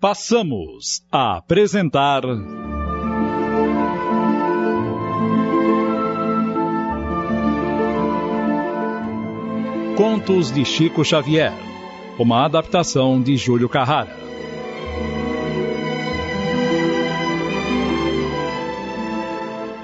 passamos a apresentar. Contos de Chico Xavier, uma adaptação de Júlio Carrara.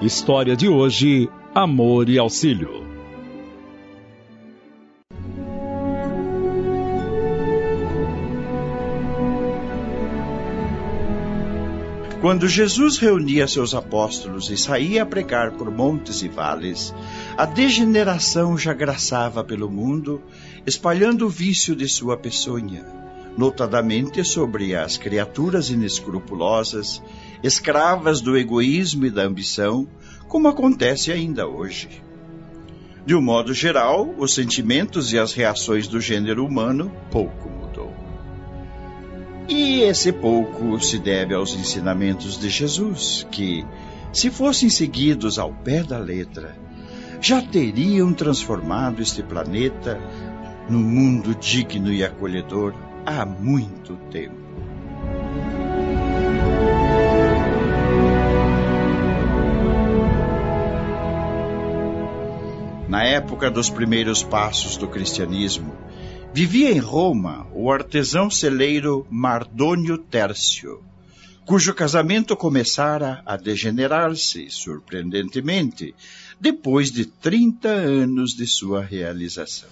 História de hoje: Amor e Auxílio. Quando Jesus reunia seus apóstolos e saía a pregar por montes e vales, a degeneração já graçava pelo mundo, espalhando o vício de sua peçonha, notadamente sobre as criaturas inescrupulosas, escravas do egoísmo e da ambição, como acontece ainda hoje. De um modo geral, os sentimentos e as reações do gênero humano pouco e esse pouco se deve aos ensinamentos de Jesus, que, se fossem seguidos ao pé da letra, já teriam transformado este planeta num mundo digno e acolhedor há muito tempo. Na época dos primeiros passos do cristianismo, Vivia em Roma o artesão celeiro Mardônio Tércio, cujo casamento começara a degenerar-se surpreendentemente depois de 30 anos de sua realização.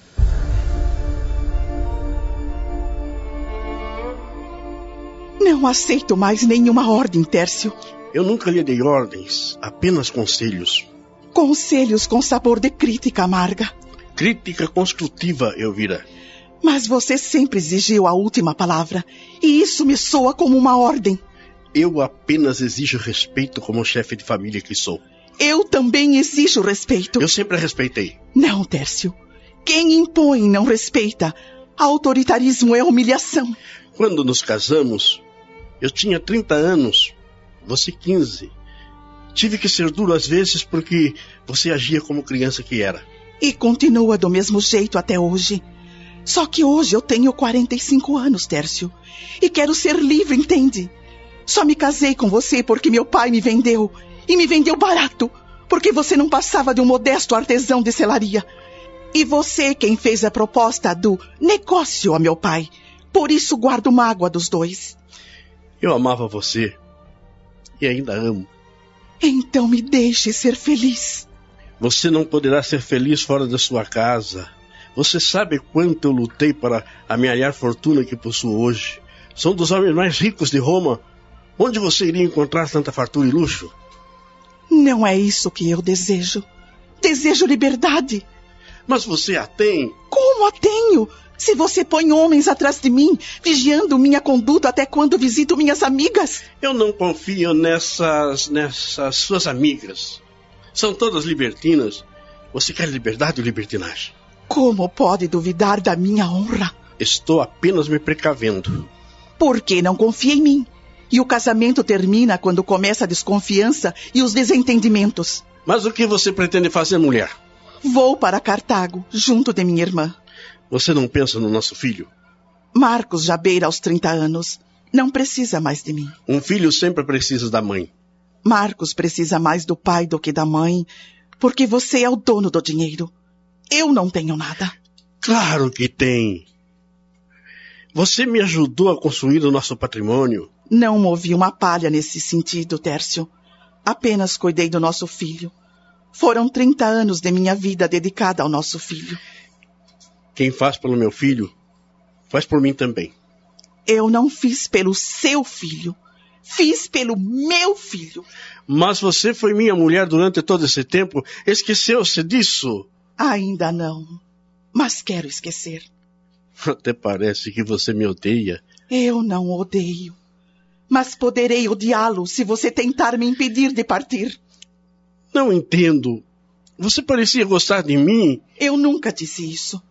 Não aceito mais nenhuma ordem, Tércio. Eu nunca lhe dei ordens, apenas conselhos. Conselhos com sabor de crítica amarga. Crítica construtiva, Elvira. Mas você sempre exigiu a última palavra, e isso me soa como uma ordem. Eu apenas exijo respeito como chefe de família que sou. Eu também exijo respeito. Eu sempre respeitei. Não, Tércio. Quem impõe não respeita. Autoritarismo é humilhação. Quando nos casamos, eu tinha 30 anos, você 15. Tive que ser duro às vezes porque você agia como criança que era. E continua do mesmo jeito até hoje. Só que hoje eu tenho 45 anos, Tércio. E quero ser livre, entende? Só me casei com você porque meu pai me vendeu. E me vendeu barato. Porque você não passava de um modesto artesão de selaria. E você quem fez a proposta do negócio a meu pai. Por isso guardo mágoa dos dois. Eu amava você. E ainda amo. Então me deixe ser feliz. Você não poderá ser feliz fora da sua casa. Você sabe quanto eu lutei para amealhar a fortuna que possuo hoje? Sou um dos homens mais ricos de Roma. Onde você iria encontrar tanta fartura e luxo? Não é isso que eu desejo. Desejo liberdade. Mas você a tem? Como a tenho? Se você põe homens atrás de mim, vigiando minha conduta até quando visito minhas amigas. Eu não confio nessas. nessas suas amigas. São todas libertinas. Você quer liberdade ou libertinagem? Como pode duvidar da minha honra? Estou apenas me precavendo. Por que não confia em mim? E o casamento termina quando começa a desconfiança e os desentendimentos. Mas o que você pretende fazer, mulher? Vou para Cartago, junto de minha irmã. Você não pensa no nosso filho? Marcos já beira aos 30 anos. Não precisa mais de mim. Um filho sempre precisa da mãe. Marcos precisa mais do pai do que da mãe, porque você é o dono do dinheiro. Eu não tenho nada. Claro que tem. Você me ajudou a construir o nosso patrimônio. Não movi uma palha nesse sentido, Tércio. Apenas cuidei do nosso filho. Foram 30 anos de minha vida dedicada ao nosso filho. Quem faz pelo meu filho, faz por mim também. Eu não fiz pelo seu filho. Fiz pelo meu filho. Mas você foi minha mulher durante todo esse tempo. Esqueceu-se disso? Ainda não. Mas quero esquecer. Até parece que você me odeia. Eu não odeio. Mas poderei odiá-lo se você tentar me impedir de partir. Não entendo. Você parecia gostar de mim. Eu nunca disse isso.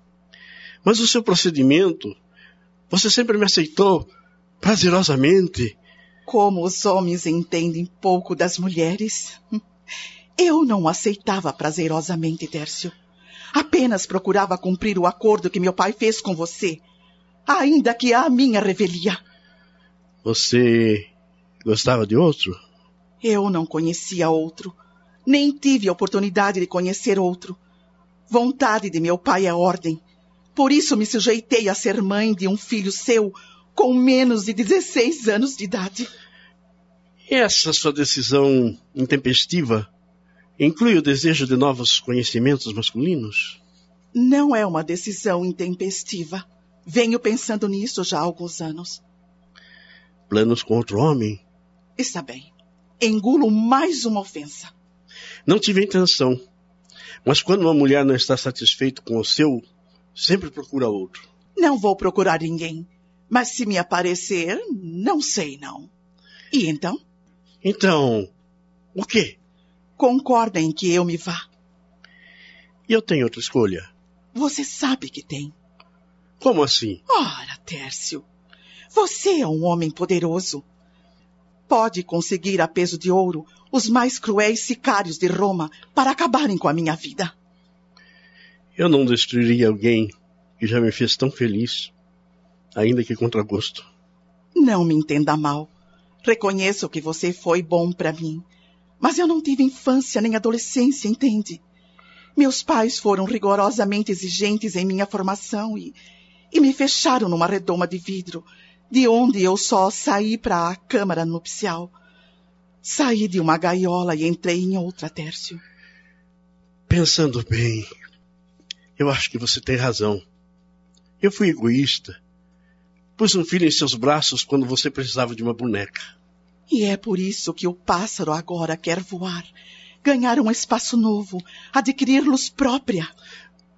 Mas o seu procedimento. Você sempre me aceitou prazerosamente. Como os homens entendem pouco das mulheres. Eu não aceitava prazerosamente, Tércio. Apenas procurava cumprir o acordo que meu pai fez com você, ainda que a minha revelia. Você gostava de outro? Eu não conhecia outro. Nem tive a oportunidade de conhecer outro. Vontade de meu pai é ordem. Por isso me sujeitei a ser mãe de um filho seu com menos de 16 anos de idade. E essa sua decisão intempestiva inclui o desejo de novos conhecimentos masculinos? Não é uma decisão intempestiva. Venho pensando nisso já há alguns anos. Planos com outro homem? Está bem. Engulo mais uma ofensa. Não tive intenção. Mas quando uma mulher não está satisfeita com o seu, sempre procura outro. Não vou procurar ninguém. Mas se me aparecer, não sei não. E então? Então, o quê? Concorda em que eu me vá. E eu tenho outra escolha. Você sabe que tem. Como assim? Ora, Tércio, você é um homem poderoso. Pode conseguir a peso de ouro os mais cruéis sicários de Roma para acabarem com a minha vida. Eu não destruiria alguém que já me fez tão feliz, ainda que contra gosto. Não me entenda mal. Reconheço que você foi bom para mim, mas eu não tive infância nem adolescência, entende? Meus pais foram rigorosamente exigentes em minha formação e, e me fecharam numa redoma de vidro, de onde eu só saí para a câmara nupcial. Saí de uma gaiola e entrei em outra, Tércio. Pensando bem, eu acho que você tem razão. Eu fui egoísta. Pus um filho em seus braços quando você precisava de uma boneca. E é por isso que o pássaro agora quer voar, ganhar um espaço novo, adquirir luz própria.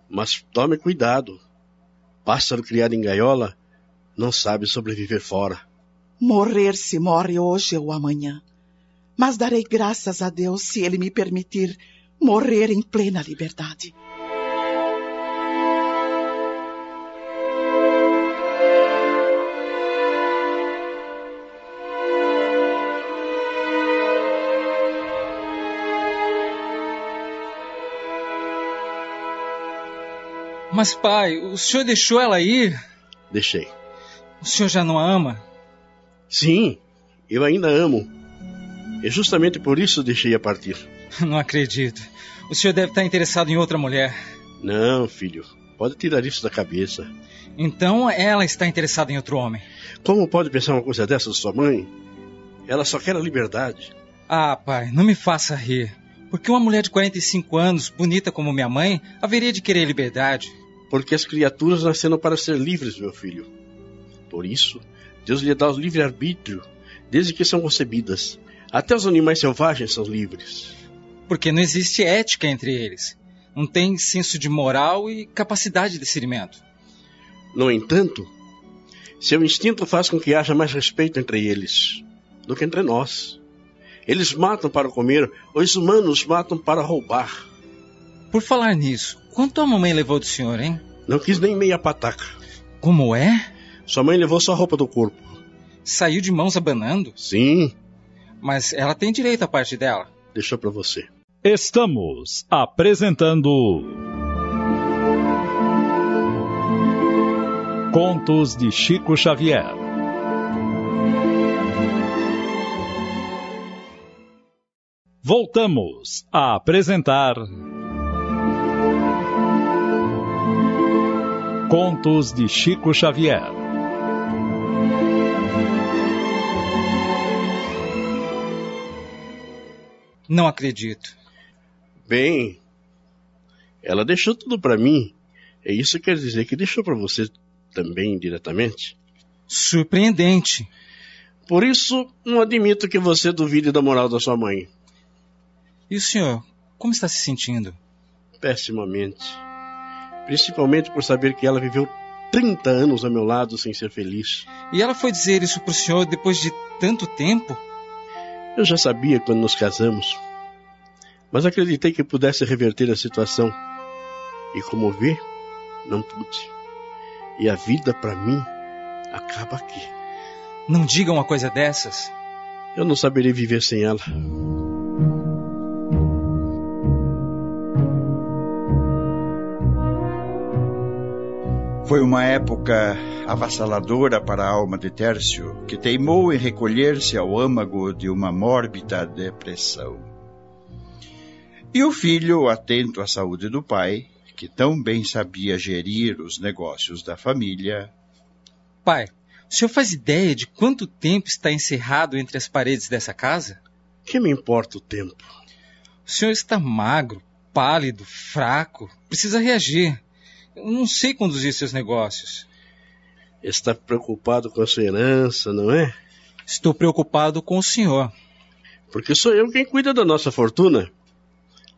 Mas tome cuidado. Pássaro criado em gaiola não sabe sobreviver fora. Morrer se morre hoje ou amanhã. Mas darei graças a Deus se ele me permitir morrer em plena liberdade. Mas, pai, o senhor deixou ela ir? Deixei. O senhor já não a ama? Sim, eu ainda amo. E justamente por isso deixei-a partir. Não acredito. O senhor deve estar interessado em outra mulher. Não, filho. Pode tirar isso da cabeça. Então ela está interessada em outro homem. Como pode pensar uma coisa dessa sua mãe? Ela só quer a liberdade. Ah, pai, não me faça rir. Porque uma mulher de 45 anos, bonita como minha mãe, haveria de querer liberdade. Porque as criaturas nasceram para ser livres, meu filho. Por isso, Deus lhe dá o livre-arbítrio, desde que são concebidas. Até os animais selvagens são livres. Porque não existe ética entre eles. Não tem senso de moral e capacidade de discernimento. No entanto, seu instinto faz com que haja mais respeito entre eles do que entre nós. Eles matam para comer, os humanos matam para roubar. Por falar nisso, quanto a mamãe levou do senhor, hein? Não quis nem meia pataca. Como é? Sua mãe levou só a roupa do corpo. Saiu de mãos abanando? Sim. Mas ela tem direito à parte dela. Deixou para você. Estamos apresentando. Contos de Chico Xavier. Voltamos a apresentar. Contos de Chico Xavier. Não acredito. Bem, ela deixou tudo para mim. E isso quer dizer que deixou para você também diretamente? Surpreendente. Por isso, não admito que você duvide da moral da sua mãe. E o senhor, como está se sentindo? Pessimamente. Principalmente por saber que ela viveu 30 anos ao meu lado sem ser feliz. E ela foi dizer isso pro senhor depois de tanto tempo? Eu já sabia quando nos casamos, mas acreditei que pudesse reverter a situação. E como vê, não pude. E a vida para mim acaba aqui. Não diga uma coisa dessas. Eu não saberei viver sem ela. Foi uma época avassaladora para a alma de Tércio, que teimou em recolher-se ao âmago de uma mórbida depressão. E o filho, atento à saúde do pai, que tão bem sabia gerir os negócios da família. Pai, o senhor faz ideia de quanto tempo está encerrado entre as paredes dessa casa? Que me importa o tempo? O senhor está magro, pálido, fraco. Precisa reagir. Eu não sei conduzir seus negócios. Está preocupado com a sua herança, não é? Estou preocupado com o senhor. Porque sou eu quem cuida da nossa fortuna.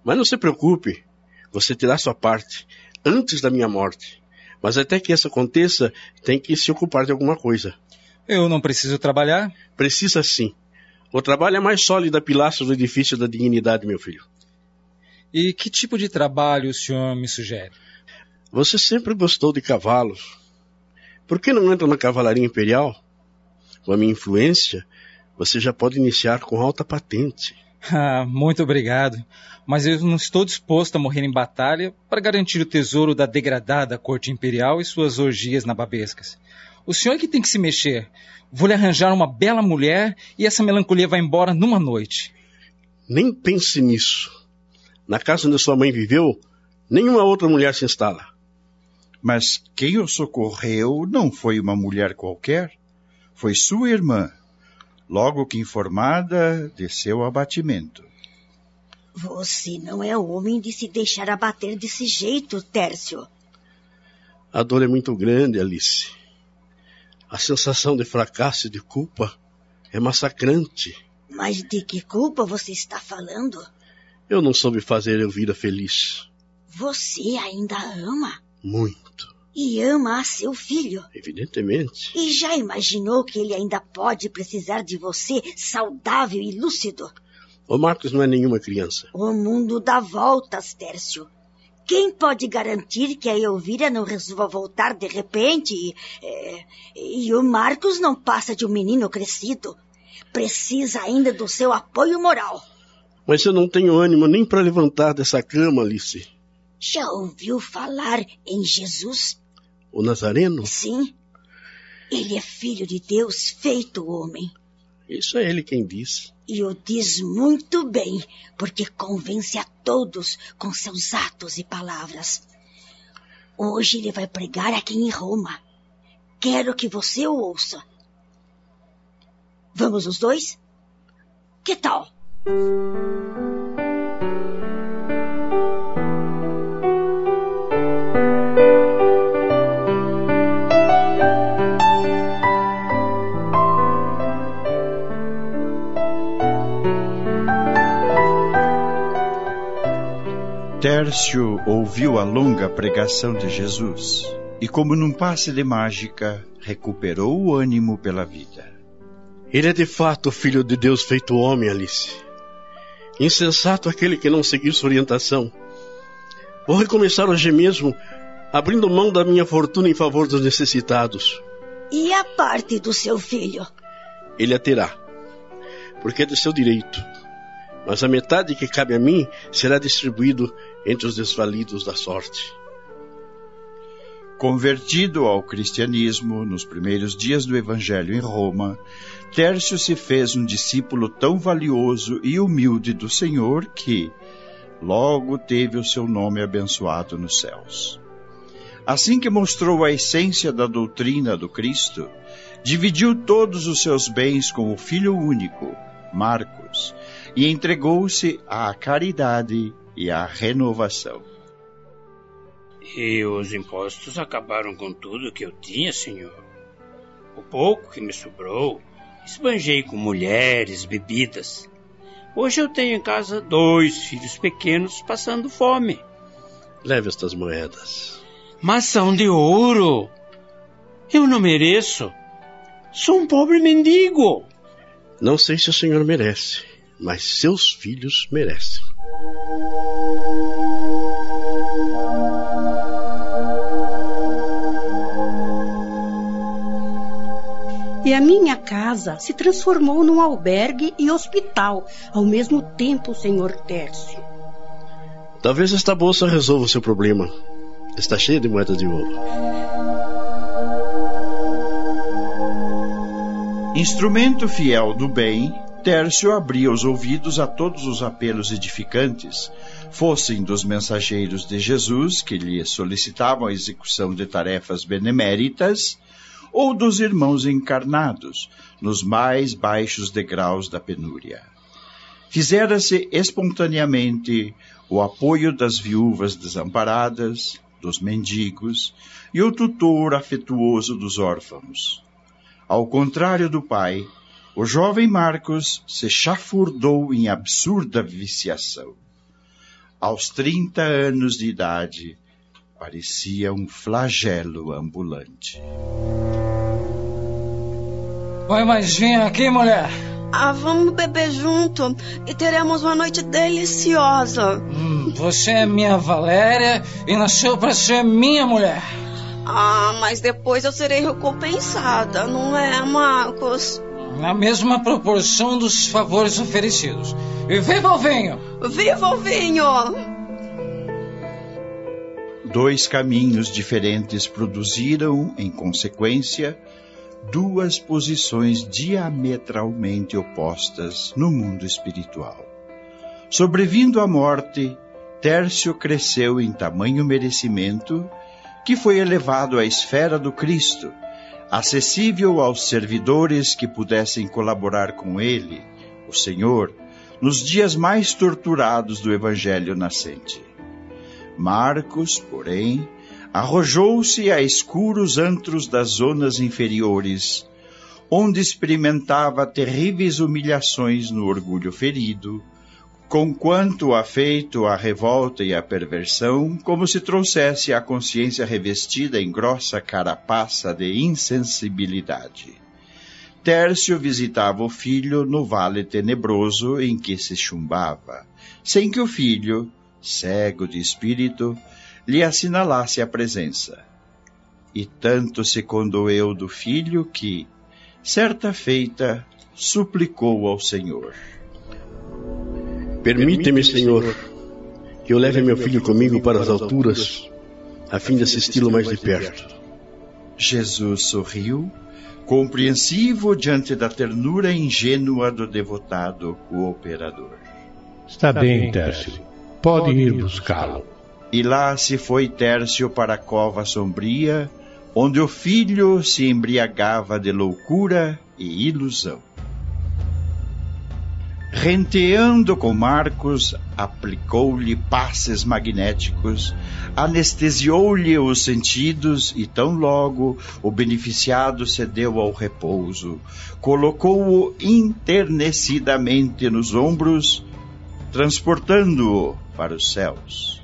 Mas não se preocupe, você terá sua parte antes da minha morte. Mas até que isso aconteça, tem que se ocupar de alguma coisa. Eu não preciso trabalhar? Precisa sim. O trabalho é mais sólida pilastra do edifício da dignidade, meu filho. E que tipo de trabalho o senhor me sugere? Você sempre gostou de cavalos. Por que não entra na cavalaria imperial? Com a minha influência, você já pode iniciar com alta patente. Ah, muito obrigado. Mas eu não estou disposto a morrer em batalha para garantir o tesouro da degradada corte imperial e suas orgias nababescas. O senhor é que tem que se mexer. Vou lhe arranjar uma bela mulher e essa melancolia vai embora numa noite. Nem pense nisso. Na casa onde sua mãe viveu, nenhuma outra mulher se instala. Mas quem o socorreu não foi uma mulher qualquer, foi sua irmã. Logo que informada de seu abatimento. Você não é homem de se deixar abater desse jeito, Tércio. A dor é muito grande, Alice. A sensação de fracasso e de culpa é massacrante. Mas de que culpa você está falando? Eu não soube fazer Elvira feliz. Você ainda ama? Muito. E ama a seu filho? Evidentemente. E já imaginou que ele ainda pode precisar de você saudável e lúcido? O Marcos não é nenhuma criança. O mundo dá voltas, Tércio. Quem pode garantir que a Elvira não resolva voltar de repente e, é, e o Marcos não passa de um menino crescido? Precisa ainda do seu apoio moral. Mas eu não tenho ânimo nem para levantar dessa cama, Alice. Já ouviu falar em Jesus? O Nazareno? Sim. Ele é filho de Deus feito homem. Isso é ele quem diz. E o diz muito bem, porque convence a todos com seus atos e palavras. Hoje ele vai pregar aqui em Roma. Quero que você o ouça. Vamos os dois? Que tal? Tércio ouviu a longa pregação de Jesus e, como num passe de mágica, recuperou o ânimo pela vida. Ele é de fato o filho de Deus feito homem, Alice. Insensato aquele que não seguiu sua orientação. Vou recomeçar hoje mesmo, abrindo mão da minha fortuna em favor dos necessitados. E a parte do seu filho? Ele a terá, porque é de seu direito. Mas a metade que cabe a mim será distribuído entre os desvalidos da sorte. Convertido ao cristianismo nos primeiros dias do Evangelho em Roma, Tércio se fez um discípulo tão valioso e humilde do Senhor que logo teve o seu nome abençoado nos céus. Assim que mostrou a essência da doutrina do Cristo, dividiu todos os seus bens com o Filho único, Marcos, e entregou-se à caridade e à renovação. E os impostos acabaram com tudo que eu tinha, senhor. O pouco que me sobrou, esbanjei com mulheres, bebidas. Hoje eu tenho em casa dois filhos pequenos passando fome. Leve estas moedas. Mas são de ouro. Eu não mereço. Sou um pobre mendigo. Não sei se o senhor merece, mas seus filhos merecem. E a minha casa se transformou num albergue e hospital ao mesmo tempo, senhor Tércio. Talvez esta bolsa resolva o seu problema. Está cheia de moedas de ouro. Instrumento fiel do bem, Tércio abria os ouvidos a todos os apelos edificantes, fossem dos mensageiros de Jesus, que lhe solicitavam a execução de tarefas beneméritas, ou dos irmãos encarnados, nos mais baixos degraus da penúria. Fizera-se espontaneamente o apoio das viúvas desamparadas, dos mendigos e o tutor afetuoso dos órfãos. Ao contrário do pai, o jovem Marcos se chafurdou em absurda viciação. Aos 30 anos de idade, parecia um flagelo ambulante. Oi, mas vem aqui, mulher. Ah, vamos beber junto e teremos uma noite deliciosa. Hum, você é minha Valéria e nasceu para ser minha mulher. Ah, mas depois eu serei recompensada, não é, Marcos? Na mesma proporção dos favores oferecidos. E viva o vinho! Viva o vinho! Dois caminhos diferentes produziram, em consequência, duas posições diametralmente opostas no mundo espiritual. Sobrevindo à morte, Tércio cresceu em tamanho merecimento que foi elevado à esfera do Cristo, acessível aos servidores que pudessem colaborar com ele, o Senhor, nos dias mais torturados do Evangelho nascente. Marcos, porém, arrojou-se a escuros antros das zonas inferiores, onde experimentava terríveis humilhações no orgulho ferido, conquanto afeito à revolta e à perversão, como se trouxesse a consciência revestida em grossa carapaça de insensibilidade. Tércio visitava o filho no vale tenebroso em que se chumbava, sem que o filho, cego de espírito, lhe assinalasse a presença. E tanto se condoeu do filho que, certa feita, suplicou ao Senhor. Permite-me, Senhor, que eu leve meu filho comigo para as alturas, a fim de assisti-lo mais de perto. Jesus sorriu, compreensivo diante da ternura ingênua do devotado cooperador. Está bem, Tércio. Pode ir buscá-lo. E lá se foi Tércio para a cova sombria, onde o filho se embriagava de loucura e ilusão. Renteando com Marcos, aplicou-lhe passes magnéticos, anestesiou-lhe os sentidos e tão logo o beneficiado cedeu ao repouso, colocou-o internecidamente nos ombros, transportando-o para os céus.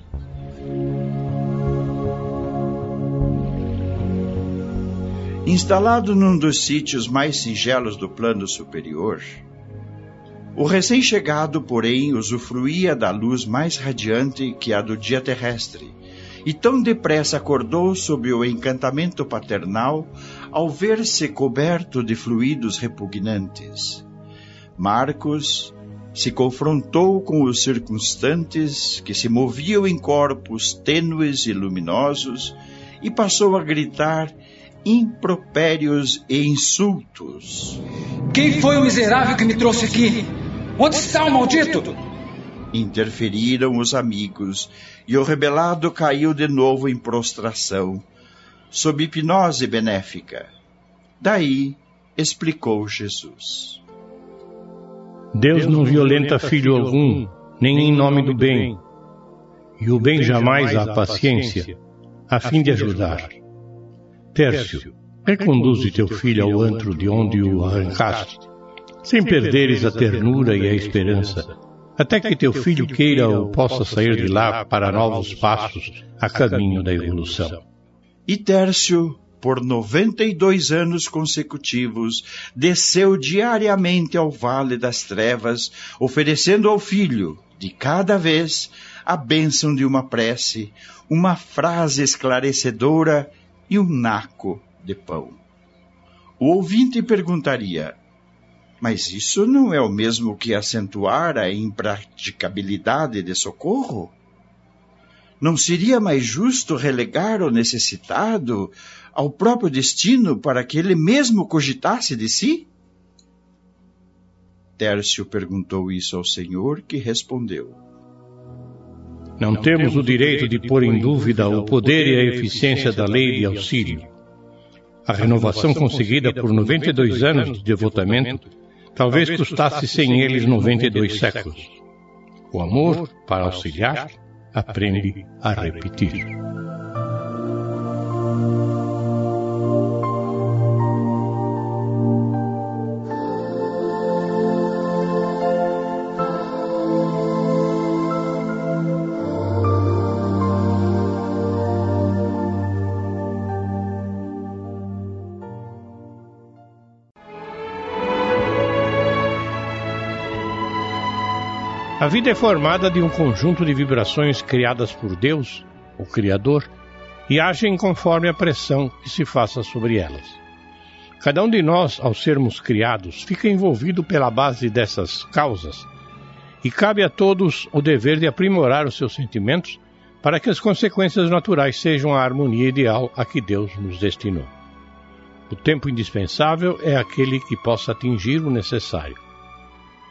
Instalado num dos sítios mais singelos do plano superior, o recém-chegado, porém, usufruía da luz mais radiante que a do dia terrestre, e tão depressa acordou sob o encantamento paternal ao ver-se coberto de fluidos repugnantes. Marcos se confrontou com os circunstantes que se moviam em corpos tênues e luminosos e passou a gritar impropérios e insultos. Quem foi o miserável que me trouxe aqui? Onde está o maldito? Interferiram os amigos e o rebelado caiu de novo em prostração, sob hipnose benéfica. Daí explicou Jesus. Deus não violenta filho algum, nem em nome do bem. E o bem jamais há paciência, a fim de ajudar. Tércio, reconduze teu filho ao antro de onde o arrancaste sem perderes a ternura e a esperança, até que teu filho queira ou possa sair de lá para novos passos a caminho da evolução. E Tércio, por 92 anos consecutivos, desceu diariamente ao Vale das Trevas, oferecendo ao filho, de cada vez, a bênção de uma prece, uma frase esclarecedora e um naco de pão. O ouvinte perguntaria: mas isso não é o mesmo que acentuar a impraticabilidade de socorro? Não seria mais justo relegar o necessitado ao próprio destino para que ele mesmo cogitasse de si? Tércio perguntou isso ao Senhor, que respondeu: Não temos o direito de pôr em dúvida o poder e a eficiência da lei de auxílio. A renovação conseguida por 92 anos de devotamento talvez custasse sem eles 92 séculos. O amor, para auxiliar, aprende a repetir. A vida é formada de um conjunto de vibrações criadas por Deus, o Criador, e agem conforme a pressão que se faça sobre elas. Cada um de nós, ao sermos criados, fica envolvido pela base dessas causas, e cabe a todos o dever de aprimorar os seus sentimentos para que as consequências naturais sejam a harmonia ideal a que Deus nos destinou. O tempo indispensável é aquele que possa atingir o necessário.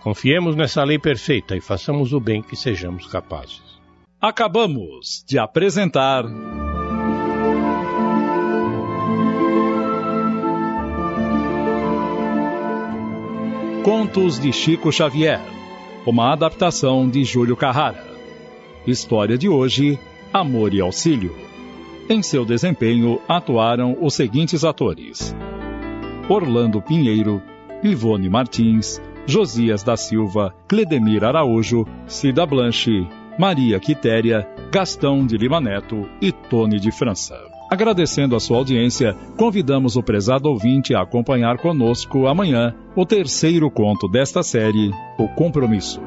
Confiemos nessa lei perfeita e façamos o bem que sejamos capazes. Acabamos de apresentar. Contos de Chico Xavier, uma adaptação de Júlio Carrara. História de hoje: Amor e Auxílio. Em seu desempenho atuaram os seguintes atores: Orlando Pinheiro, Ivone Martins, Josias da Silva, Cledemir Araújo, Cida Blanche, Maria Quitéria, Gastão de Lima Neto e Tony de França. Agradecendo a sua audiência, convidamos o prezado ouvinte a acompanhar conosco amanhã o terceiro conto desta série, O Compromisso.